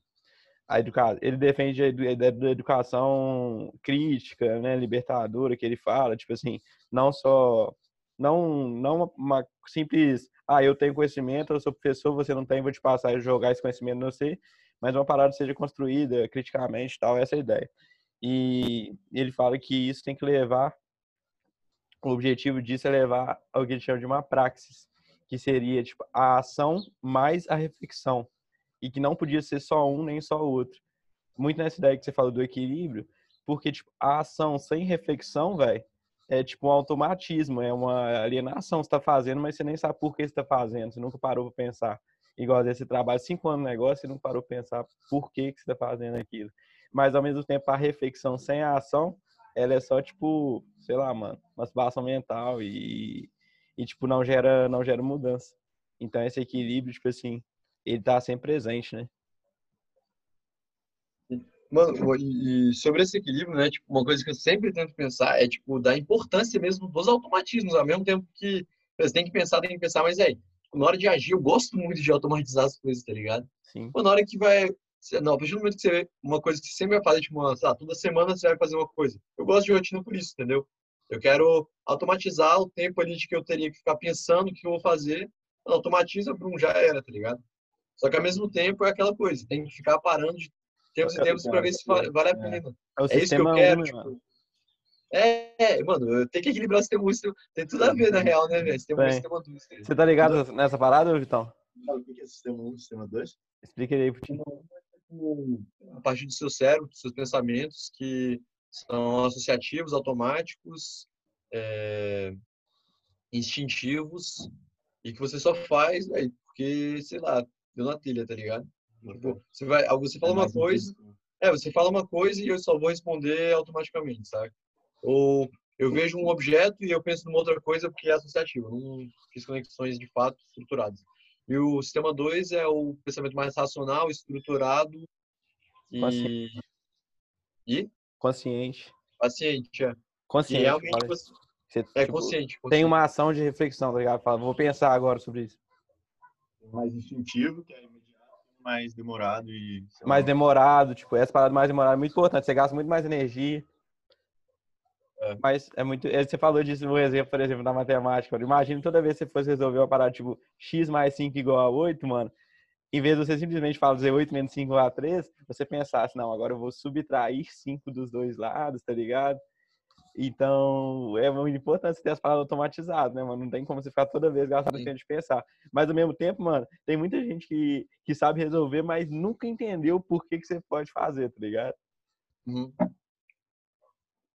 a educa... ele defende a ideia da educação crítica, né, libertadora, que ele fala, tipo assim, não só não não uma, simples, ah, eu tenho conhecimento, eu sou professor, você não tem, vou te passar e jogar esse conhecimento no você, mas uma parada seja construída criticamente, tal, essa é a ideia. E ele fala que isso tem que levar o objetivo disso é levar ao que ele chama de uma praxis, que seria tipo a ação mais a reflexão e que não podia ser só um nem só outro. Muito nessa ideia que você falou do equilíbrio, porque tipo a ação sem reflexão, velho, é tipo um automatismo, é uma alienação que você está fazendo, mas você nem sabe por que você está fazendo, você nunca parou para pensar. Igual às vezes você trabalha cinco anos no negócio e não parou para pensar por que, que você está fazendo aquilo. Mas ao mesmo tempo a reflexão sem a ação, ela é só tipo, sei lá, mano, masturbação mental e, e tipo não gera não gera mudança. Então esse equilíbrio, tipo assim, ele tá sempre presente, né?
Mano, e sobre esse equilíbrio, né? Tipo, uma coisa que eu sempre tento pensar é, tipo, da importância mesmo dos automatismos, ao mesmo tempo que você tem que pensar, tem que pensar, mas aí, na hora de agir, eu gosto muito de automatizar as coisas, tá ligado?
Sim.
Pô, na hora que vai. Não, a partir do momento que você vê uma coisa que você sempre vai fazer, tipo, uma, sei lá, toda semana você vai fazer uma coisa. Eu gosto de rotina por isso, entendeu? Eu quero automatizar o tempo ali de que eu teria que ficar pensando o que eu vou fazer. Automatiza, Bruno, já era, tá ligado? Só que ao mesmo tempo é aquela coisa, tem que ficar parando de tempos em tempos para ver se va- vale a pena.
É o
É isso que eu quero,
um,
tipo,
mano.
É, é, mano, eu tenho que equilibrar o sistema 1 e o sistema- Tem tudo a ver, na real, né, velho? Sistema 1 e
Tem.
sistema 2. cara.
Você tá ligado nessa- nessa parada, Vitão?
Sabe o que é sistema 1 sistema 2?
Explica aí, Putin.
a partir do seu cérebro, dos seus pensamentos, que são associativos, automáticos, é, instintivos, e que você só faz aí, porque, sei lá, deu na telha, tá ligado? Tipo, você, vai, você fala uma coisa, é, você fala uma coisa e eu só vou responder automaticamente, sabe? Ou eu vejo um objeto e eu penso numa outra coisa porque é associativo, não fiz conexões de fato estruturadas. E o sistema 2 é o pensamento mais racional, estruturado e,
Consciente.
e
Consciente.
paciente. É.
Consciente.
realmente
fala.
você é
tipo,
consciente.
Tem
consciente.
uma ação de reflexão, tá ligado? Fala, vou pensar agora sobre isso.
Mais instintivo, que é imediato, mais demorado e. sei lá,
Mais demorado, tipo, essa parada mais demorada é muito importante. Você gasta muito mais energia.
É.
Mas é muito. é, Você falou disso no exemplo, por exemplo, da matemática. Imagina toda vez que você fosse resolver uma parada tipo x mais 5 igual a 8, mano. Em vez de você simplesmente fazer 8 menos 5 igual a 3, você pensasse, não, agora eu vou subtrair 5 dos dois lados, tá ligado? Então, é muito importante ter as paradas automatizadas, né, mano? Não tem como você ficar toda vez gastando
Sim.
tempo de pensar. Mas, ao mesmo tempo, mano, tem muita gente que, que sabe resolver, mas nunca entendeu por que, que você pode fazer, tá ligado?
Uhum.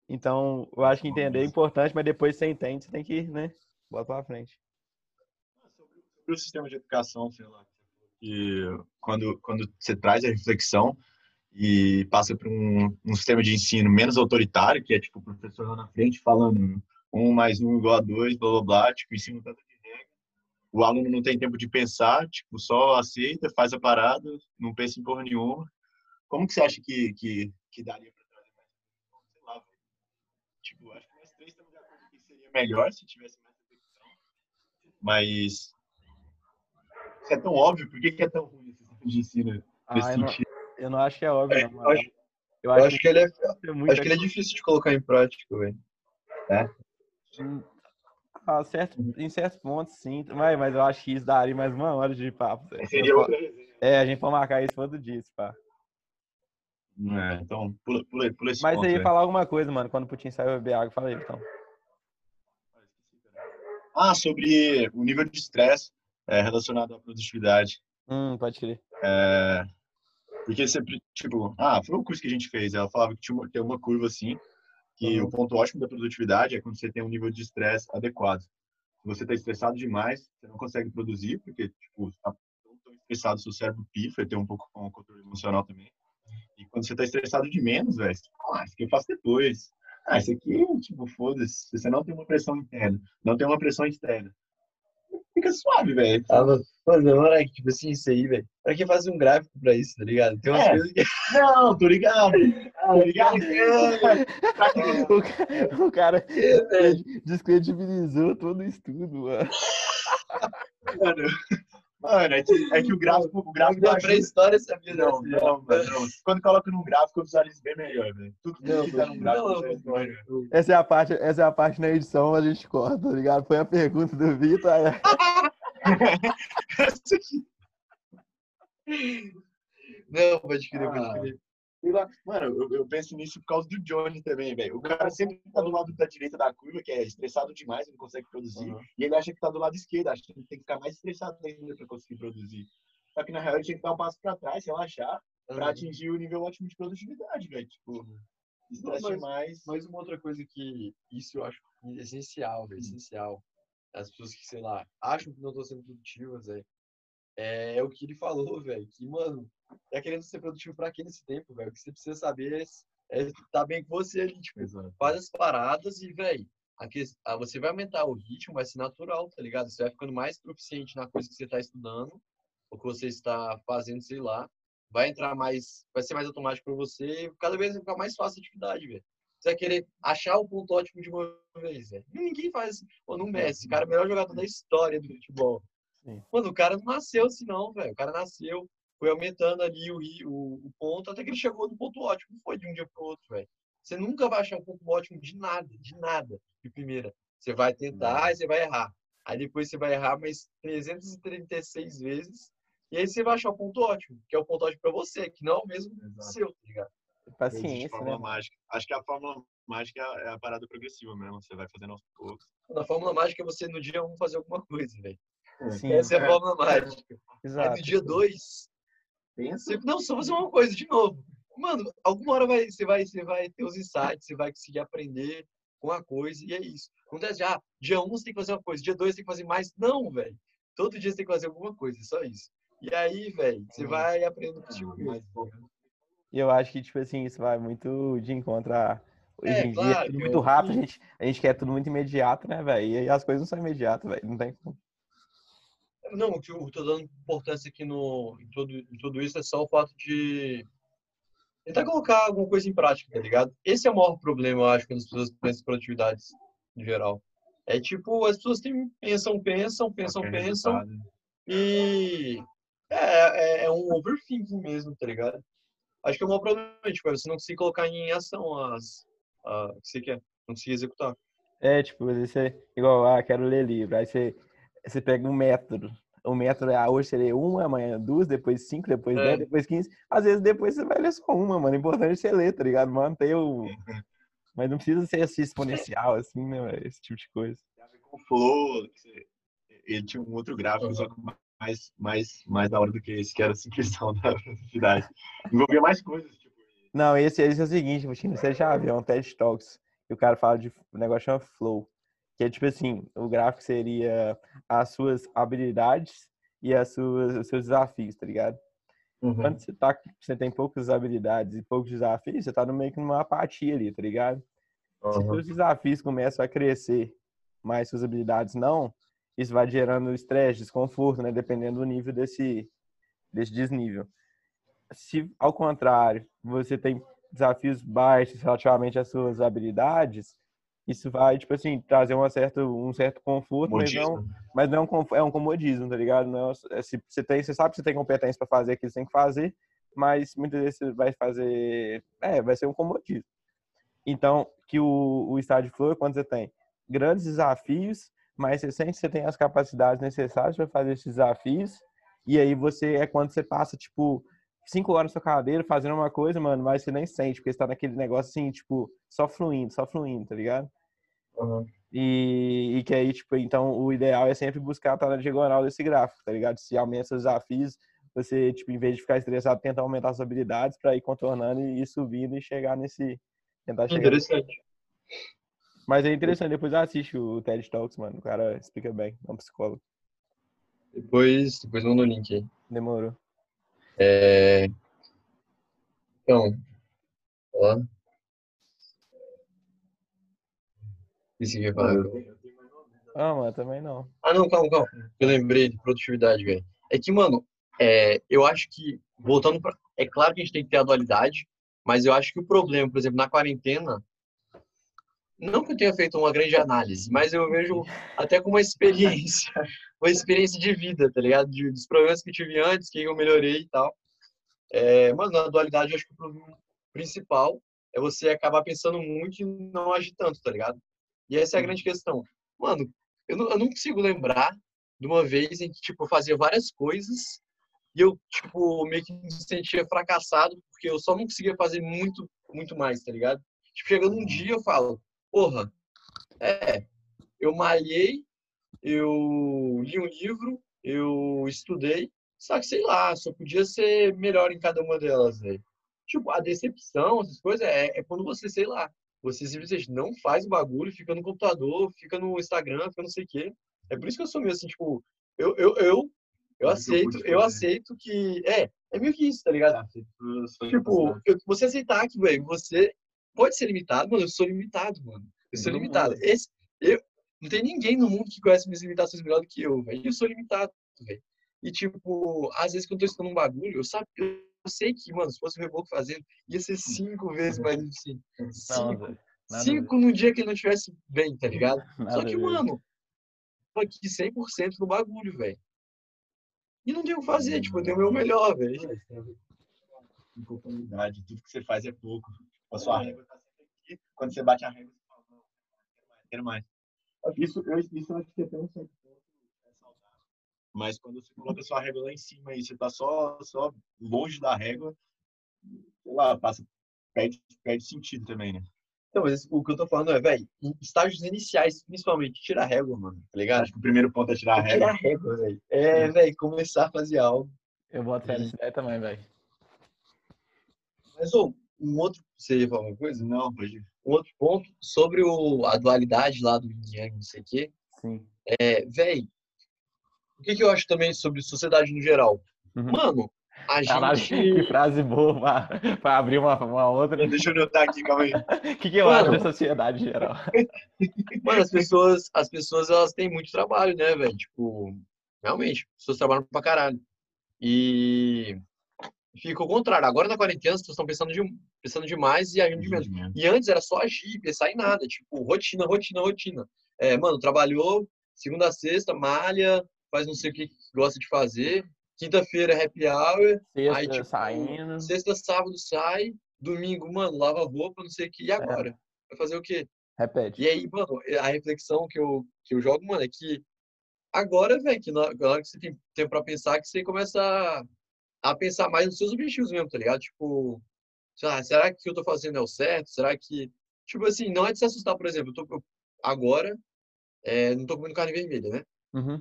Então, eu acho que entender é importante, mas depois você entende, você tem que, né, bota pra frente.
sobre o sistema de educação, sei lá, que quando, quando você traz a reflexão e passa para um, um sistema de ensino menos autoritário, que é tipo o professor lá na frente falando um mais um igual a dois, blá blá blá, tipo, ensino tanto de regra. O aluno não tem tempo de pensar, tipo, só aceita, faz a parada, não pensa em porra nenhuma. Como que você acha que, que, que daria para trazer mais? Sei lá. Tipo, acho que nós três estamos de acordo que seria melhor se tivesse mais reflexão, mas isso é tão óbvio, por que, que é tão ruim esse sistema de ensino nesse
Ah, eu, não,
sentido?
Eu não acho que é óbvio, não,
Eu acho,
Eu
eu
acho,
acho que ele é,
que é muito
acho que ele é difícil de colocar em prática, velho.
Ah, certo, em certos pontos, sim. Mas, mas eu acho que isso daria mais uma hora de papo.
Seria.
É, a gente pode marcar isso todo dia, pá.
É, então, pula, pula, pula esse
Mas
ponto,
aí, falar alguma coisa, mano. Quando o Putin saiu beber água, fala aí, então.
Ah, sobre o nível de estresse é, relacionado à produtividade.
Hum, pode crer.
É, porque sempre, tipo, ah, foi o curso que a gente fez. Ela falava que tinha uma, tem uma curva assim, que
Uhum.
o ponto ótimo da produtividade é quando você tem um nível de estresse adequado. Se você está estressado demais, você não consegue produzir, porque, tipo, tá tão, estressado, seu cérebro pifa, e tem um pouco com o controle emocional também. E quando você está estressado de menos, velho, ah, isso aqui eu faço depois. Ah, isso aqui, tipo, foda-se. Se você não tem uma pressão interna, não tem uma pressão externa, fica suave, velho.
Ah, mano, na moral, que, tipo assim, isso aí, velho. Pra que fazer um gráfico pra isso, tá ligado? Tem umas
É.
coisas que.
Não, tô ligado. Tô ligado.
O cara, o cara descredibilizou todo o estudo, mano.
Mano, mano é, que, é que o gráfico, o gráfico ajuda.
pré-história sabia
Não,
dessa.
não, mano, não. Quando coloca num gráfico, eu visualizo bem melhor, velho. Tudo
Não,
que tá num gráfico,
não, não.
Essa é a parte, essa é a parte na edição, a gente corta, tá ligado? Foi a pergunta do Vitor.
Não, pode crer,
Ah.
pode crer.
Sei lá. Mano, eu, eu penso nisso por causa do Johnny também, velho. O cara sempre tá do lado da direita da curva, que é estressado demais, não consegue produzir.
Uhum.
E ele acha que tá do lado esquerdo, acha que ele tem que ficar mais estressado ainda pra conseguir produzir. Só que na real ele tinha que dar um passo pra trás, relaxar, pra
Uhum.
atingir o nível ótimo de produtividade, velho. Tipo, estresse
mas-
demais.
Mas uma outra coisa que isso eu acho essencial, velho, essencial. As pessoas que, sei lá, acham que não estão sendo produtivas, velho. É, o que ele falou, velho, que, mano, tá querendo ser produtivo pra quê nesse tempo, velho? O que você precisa saber é estar tá bem com você ali, tipo,
Exato.
faz as paradas e, velho, você vai aumentar o ritmo, vai ser natural, tá ligado? Você vai ficando mais proficiente na coisa que você tá estudando, ou que você está fazendo, sei lá. Vai entrar mais, vai ser mais automático pra você cada vez vai ficar mais fácil a atividade, velho. Você vai querer achar o ponto ótimo de uma vez, velho. Ninguém faz. Pô, no Messi, o cara é o melhor jogador da história do futebol.
Sim.
Mano, o cara não nasceu assim, não, velho. O cara nasceu, foi aumentando ali o, o, o ponto até que ele chegou no ponto ótimo. Não foi de um dia pro outro, velho. Você nunca vai achar um ponto ótimo de nada, de nada, de primeira. Você vai tentar e você vai errar. Aí depois você vai errar mais 336 vezes. E aí você vai achar o ponto ótimo, que é o ponto ótimo pra você, que não é o mesmo
Exato.
seu, tá ligado?
Paciência, né?
fórmula mágica. Acho que a fórmula mágica é a- é a parada progressiva mesmo. Você vai fazendo aos poucos.
Na fórmula mágica é você no dia 1 fazer alguma coisa, velho.
Sim,
Essa é a fórmula mágica. Aí
exato.
no dia 2,
Pensa.
não, só fazer uma coisa de novo. Mano, alguma hora vai, você, vai, você vai ter os insights, você vai conseguir aprender com a coisa, e é isso. Acontece já, dia 1 um você tem que fazer uma coisa, dia 2 você tem que fazer mais. Não, velho. Todo dia você tem que fazer alguma coisa, só isso. E aí, velho, você vai aprendendo contigo tá ligado?
E eu acho que, tipo assim, isso vai muito de encontro a... Hoje
É,
em dia,
claro,
é tudo
eu
muito rápido, a gente, a gente quer tudo muito imediato, né, velho? E as coisas não são imediatas, velho. Não tem como.
Não, o que eu tô dando importância aqui no, em, tudo, em tudo isso é só o fato de tentar colocar alguma coisa em prática, tá ligado? Esse é o maior problema, eu acho, quando as pessoas pensam em produtividades em geral. É tipo, as pessoas têm, pensam, pensam, pensam,
Qualquer
pensam,
resultado.
e é, é, é um overthinking mesmo, tá ligado? Acho que é o maior problema, tipo, é você não conseguir colocar em ação as, a, o que você quer, não conseguir executar.
É, tipo, você, igual, ah, quero ler livro. Aí você, você pega um método. O método é, ah, hoje você lê uma, amanhã duas, depois cinco, depois
É.
dez, depois quinze. Às vezes depois você vai ler só uma, mano. O importante é você ler, tá ligado? Manter o. Mas não precisa ser assim exponencial, assim, né? Esse tipo de coisa.
com o Flow, ele tinha um outro gráfico, só que mais, mais, mais da hora do que esse, que era a simplificação da produtividade. Envolvia mais coisas, tipo,
Não, esse, esse é o seguinte, você já viu, é um TED Talks, que o cara fala de um negócio chama Flow, que é tipo assim, o gráfico seria as suas habilidades e as suas, os seus desafios, tá ligado? Quando você, tá, você tem poucas habilidades e poucos desafios, você tá no meio que numa apatia ali, tá ligado? Se
Uhum.
seus desafios começam a crescer, mas suas habilidades não, isso vai gerando estresse, desconforto, né? Dependendo do nível desse, desse desnível. Se, ao contrário, você tem desafios baixos relativamente às suas habilidades, isso vai, tipo assim, trazer uma certa, um certo conforto, mas não,
modismo.
mas não é um, é um comodismo, tá ligado? Não, é- se você, tem, você sabe que você tem competência para fazer aquilo que você tem que fazer, mas muitas vezes você vai fazer. É, vai ser um comodismo. Então, que o, o estágio flow é quando você tem grandes desafios, mas você sente que você tem as capacidades necessárias para fazer esses desafios, e aí você é quando você passa, tipo, cinco horas na sua cadeira fazendo uma coisa, mano, mas você nem sente, porque você tá naquele negócio assim, tipo, só fluindo, só fluindo, tá ligado?
Uhum.
E, e que aí, tipo, então o ideal é sempre buscar estar na diagonal desse gráfico, tá ligado? Se aumenta seus desafios, você, tipo, em vez de ficar estressado, tenta aumentar suas habilidades para ir contornando e ir subindo e chegar nesse. Tentar chegar.
Interessante.
Mas é interessante, depois assiste o TED Talks, mano. O cara explica bem, é um psicólogo.
Depois, depois manda o link aí.
Demorou.
É... Então, ó. Isso que eu ia falar.
Ah, mano, também não.
Ah, não, calma, calma. Eu lembrei de produtividade, velho. É que, mano, é, eu acho que, voltando pra. É claro que a gente tem que ter a dualidade, mas eu acho que o problema, por exemplo, na quarentena, não que eu tenha feito uma grande análise, mas eu vejo até como uma experiência, uma experiência de vida, tá ligado? De, dos problemas que tive antes, que eu melhorei e tal. É, mano, na dualidade, eu acho que o problema principal é você acabar pensando muito e não agir tanto, tá ligado? E essa é a grande questão. Mano, eu não, eu não consigo lembrar de uma vez em que, tipo, eu fazia várias coisas e eu, tipo, meio que me sentia fracassado porque eu só não conseguia fazer muito, muito mais, tá ligado? Tipo, chegando um dia eu falo, porra, é, eu malhei, eu li um livro, eu estudei, só que sei lá, só podia ser melhor em cada uma delas, velho. Tipo, a decepção, essas coisas, é, é quando você, sei lá, você simplesmente não faz o bagulho, fica no computador, fica no Instagram, fica não sei o quê. É por isso que eu sou meio assim, tipo, eu, eu, eu, eu aceito, eu aceito que. É, é meio que isso, tá ligado? Tipo, eu, você aceitar que, velho, você pode ser limitado, mano, eu sou limitado, mano. Eu sou limitado. Esse, eu, não tem ninguém no mundo que conhece minhas limitações melhor do que eu, velho. Eu sou limitado, velho. E, tipo, às vezes quando eu tô estudando um bagulho, eu, sabe, eu sei que, mano, se fosse o Reboco fazendo, ia ser cinco vezes mais difícil. Cinco.
Nada
cinco no dia que ele não estivesse bem, tá ligado?
Nada
Só que, mano, tô aqui 100% no bagulho, velho. E não tenho o que fazer, tipo, eu dei o meu melhor, velho.
conformidade, tudo que você faz é pouco. A sua régua tá sempre aqui. Quando você bate a régua, você fala, não, quero mais, quero mais. Isso eu, isso eu acho que até um certo é. Mas quando você coloca a sua régua lá em cima e você tá só, só longe da régua, sei lá, passa, perde, perde sentido também, né?
Então, mas o que eu tô falando é, velho, em estágios iniciais, principalmente, tira a régua, mano, tá ligado?
Acho que o primeiro ponto é tirar a
Tirar
régua.
a régua, velho. É, velho, começar a fazer algo.
Eu boto fé nessa ideia também, velho.
Mas, ô, um outro. Você ia falar uma coisa?
Não, pode
Um outro ponto sobre o, a dualidade lá do Yin Yang, não sei o quê.
Sim.
É, velho, o que, que eu acho também sobre sociedade no geral?
Uhum.
Mano, a
Caralho,
gente.
que frase boa pra, pra abrir uma, uma outra.
Deixa eu notar aqui, calma aí.
O que, que eu
Mano.
acho da sociedade em geral?
Mano, as pessoas, as pessoas elas têm muito trabalho, né, velho? Tipo, realmente, as pessoas trabalham pra caralho. E fica o contrário. Agora na quarentena, as pessoas estão pensando, de, pensando demais e agindo de menos. E antes era só agir, pensar em nada. Tipo, rotina, rotina, rotina. É, mano, trabalhou, segunda a sexta, malha, faz não sei o que gosta de fazer. Quinta-feira é happy hour.
Sexta
Aí, tipo,
saindo.
Sexta, sábado sai. Domingo, mano, lava roupa, não sei o que. E agora? Vai fazer o quê?
Repete.
E aí, mano, a reflexão que eu, que eu jogo, mano, é que agora, velho, que na hora que você tem tempo pra pensar, que você começa a, a pensar mais nos seus objetivos mesmo, tá ligado? Tipo, será que o que eu tô fazendo é o certo? Será que. Tipo assim, não é de se assustar, por exemplo, eu tô, eu- agora, é, não tô comendo carne vermelha, né?
Uhum.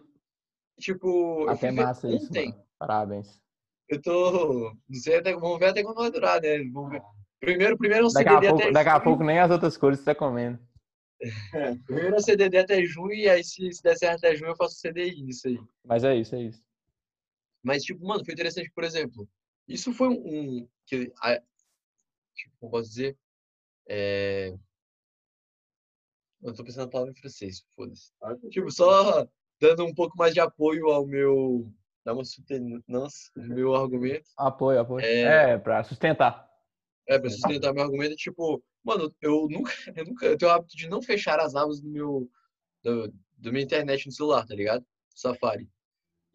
Tipo, eu
Até massa isso, mano. Parabéns.
eu tô. Não sei até, vamos ver até quando vai durar, né? Vamos ver. Primeiro, primeiro é um
Daqui a
CDD
pouco,
até
daqui a
junho.
pouco nem as outras cores você tá comendo.
Primeiro é um CDD até junho, e aí se, se der certo até junho, eu faço CDI nisso aí.
Mas é isso, é isso.
Mas, tipo, mano, foi interessante, por exemplo, isso foi um, um que, a, tipo, como posso dizer, é... Eu tô pensando na palavra em francês, foda-se. Tipo, só dando um pouco mais de apoio ao meu, dar uma sustenância no meu argumento,
Apoio, apoio.
É.
É, pra sustentar.
é, pra sustentar meu argumento, tipo, mano, eu nunca, eu nunca, eu tenho o hábito de não fechar as abas do meu, do, da minha internet no celular, tá ligado? Safari.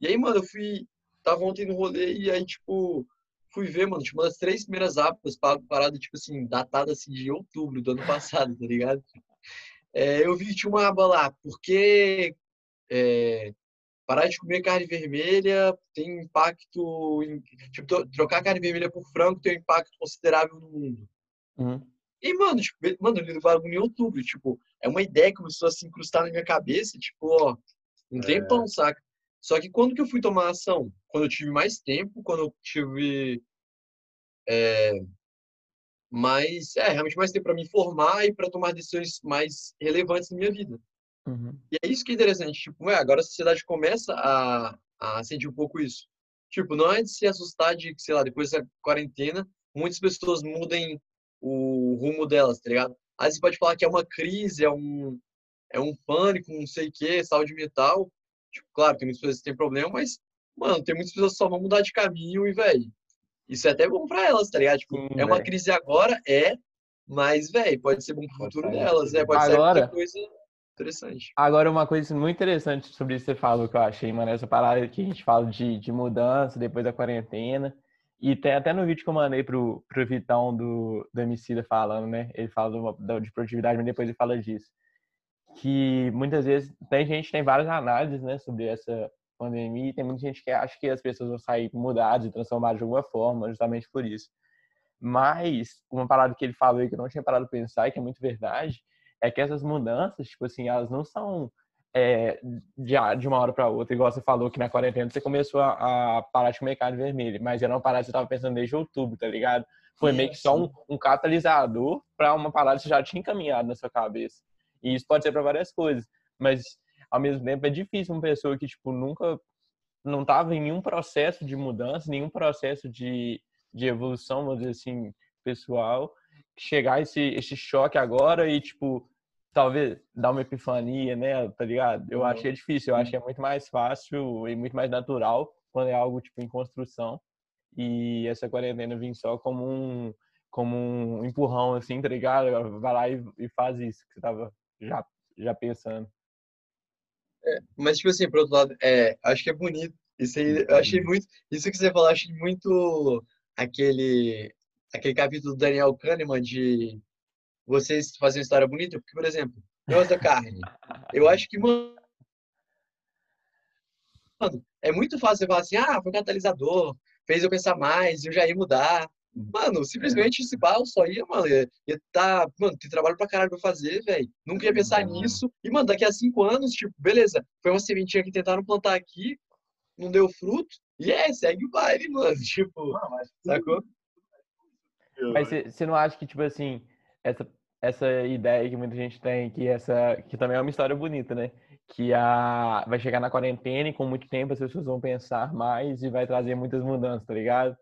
E aí, mano, eu fui, tava ontem no rolê e aí, tipo, fui ver, mano, tipo, das três primeiras abas pa- parada, tipo assim, datada assim de outubro do ano passado, tá ligado? É, eu vi que tinha uma aba lá, porque é, parar de comer carne vermelha tem impacto. Em, tipo, trocar carne vermelha por frango tem um impacto considerável no mundo.
Uhum.
E, mano, tipo, mano, eu li o bagulho em outubro. Tipo, é uma ideia que começou a se incrustar na minha cabeça, tipo, ó, um tempão, saca? Só que quando que eu fui tomar ação? Quando eu tive mais tempo, quando eu tive. É, mais. É, realmente mais tempo para me informar e para tomar decisões mais relevantes na minha vida.
Uhum.
E é isso que é interessante. Tipo, ué, agora a sociedade começa a, a sentir um pouco isso. Tipo, não é de se assustar de que, sei lá, depois da quarentena, muitas pessoas mudem o rumo delas, tá ligado? Aí você pode falar que é uma crise, é um, é um pânico, não sei o quê, saúde mental. Tipo, claro, tem muitas pessoas que têm problema, mas, mano, tem muitas pessoas que só vão mudar de caminho e, velho, isso é até bom pra elas, tá ligado? Tipo,
Sim,
é uma crise agora, é, mas, velho, pode ser bom pro futuro delas, né? Pode ser
Agora-
muita coisa interessante.
Agora, uma coisa muito interessante sobre isso que você falou, que eu achei, mano, essa parada que a gente fala de, de mudança depois da quarentena. E tem até no vídeo que eu mandei pro, pro Vitão do, do Emicida falando, né? Ele fala do- de produtividade, mas depois ele fala disso. Que muitas vezes tem gente, tem várias análises, né, sobre essa pandemia, e tem muita gente que acha que as pessoas vão sair mudadas e transformadas de alguma forma, justamente por isso. Mas uma parada que ele falou aí que eu não tinha parado de pensar e que é muito verdade, é que essas mudanças, tipo assim, elas não são é, de, de uma hora para outra, igual você falou que na quarentena você começou a, a parar de comer carne vermelha, mas era uma parada que você estava pensando desde outubro, tá ligado? Foi meio que só um, um catalisador para uma parada que você já tinha encaminhado na sua cabeça. E isso pode ser para várias coisas, mas ao mesmo tempo é difícil uma pessoa que tipo nunca não estava em nenhum processo de mudança, nenhum processo de, de evolução, vamos dizer assim, pessoal, chegar esse esse choque agora e tipo talvez dar uma epifania, né, tá ligado? Eu acho que é difícil, eu acho que é muito mais fácil e muito mais natural quando é algo tipo em construção e essa quarentena vir só como um como um empurrão assim, tá ligado? Vai lá e, e faz isso que você tava já já pensando.
Mas, tipo assim, por outro lado, é, acho que é bonito. Isso aí, eu achei muito. Isso que você falou, achei muito aquele, aquele capítulo do Daniel Kahneman de vocês fazem história bonita. Porque, por exemplo, negócio da carne. Eu acho que, mano, é muito fácil você falar assim, ah, foi um catalisador, fez eu pensar mais, eu já ia mudar. Mano, simplesmente esse barro só ia, mano, ia, ia tá, mano, tem trabalho pra caralho pra fazer, velho. Nunca ia pensar nisso. E, mano, daqui a cinco anos, tipo, beleza, foi uma sementinha que tentaram plantar aqui, não deu fruto, e é, segue o baile, mano. Tipo,
Não, mas
sacou?
Mas você você não acha que, tipo assim, essa, essa ideia que muita gente tem, que essa que também é uma história bonita, né? Que a, vai chegar na quarentena e com muito tempo as pessoas vão pensar mais e vai trazer muitas mudanças, tá ligado?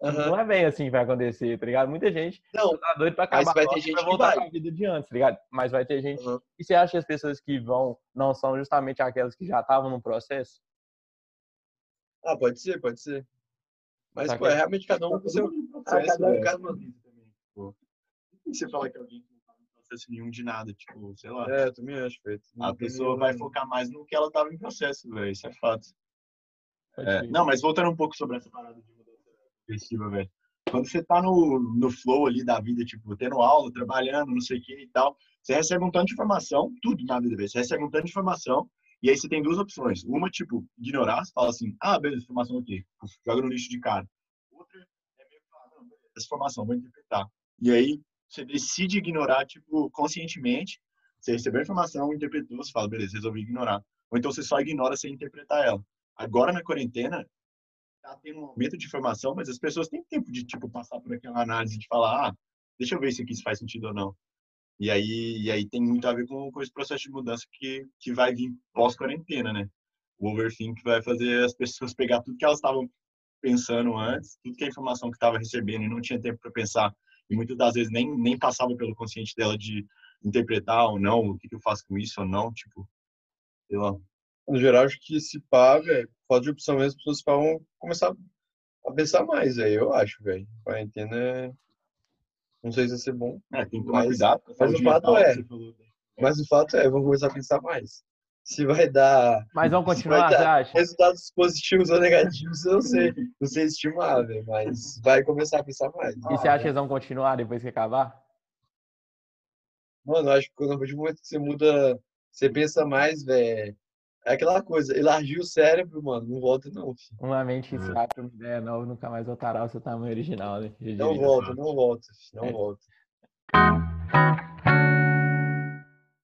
Aham.
Não é bem assim que vai acontecer, tá ligado? Muita gente
Não,
tá doido pra
Mas
acabar
vai ter gente
pra voltar pra vida de antes, tá ligado? Mas vai ter gente...
Aham.
E você acha que as pessoas que vão não são justamente aquelas que já estavam no processo?
ah, pode ser, pode ser. Mas, pô, é realmente cada um com o seu.
Processo,
cada um-
velho.
cada um-
também, tipo, e você fala que alguém não tá no processo nenhum de nada, tipo, sei lá.
É, eu também acho, feito.
A pessoa vai focar mais no que ela tava em processo, velho. Isso é fato. É, não, mas voltando um pouco sobre essa parada de mudança progressiva, velho. Quando você tá no, no flow ali da vida, tipo, tendo aula, trabalhando, não sei o que e tal, você recebe um tanto de informação, tudo na vida, velho. Você recebe um tanto de informação, e aí você tem duas opções. Uma, tipo, ignorar, você fala assim, ah, beleza, informação aqui, joga no lixo de cara. Outra é meio que informação, vou interpretar. E aí você decide ignorar, tipo, conscientemente, você recebeu a informação, interpretou, você fala, beleza, resolvi ignorar. Ou então você só ignora sem interpretar ela. Agora na quarentena, tá tendo um aumento de informação, mas as pessoas têm tempo de, tipo, passar por aquela análise de falar, ah, deixa eu ver se aqui isso faz sentido ou não. E aí, e aí tem muito a ver com, com esse processo de mudança que, que vai vir pós-quarentena, né? O overthink vai fazer as pessoas pegar tudo que elas estavam pensando antes, tudo que a informação que estava recebendo e não tinha tempo para pensar, e muitas das vezes nem, nem passava pelo consciente dela de interpretar ou não, o que, que eu faço com isso ou não, tipo, sei lá.
No geral, acho que se pá, velho, falta de opção mesmo, as pessoas vão começar a pensar mais, aí eu acho, velho. Quarentena é. Não sei se vai ser bom,
É, tem que tomar
Mas-
cuidado
mas o fato é-
né?
mas o fato é, vão começar a pensar mais. Se vai dar
Mas
Vai
continuar, você acha?
resultados positivos ou negativos, eu não sei. Não sei estimar, velho, mas vai começar a pensar mais.
E você acha que eles vão continuar depois que acabar?
Mano, eu acho que quando partir do momento que você muda, você pensa mais, velho. É aquela coisa, elargiu o cérebro, mano, não volta não, filho.
Uma mente
É.
pra uma ideia nova nunca mais voltará ao seu tamanho original, né?
Não volta, não volta, filho, não
É.
volta.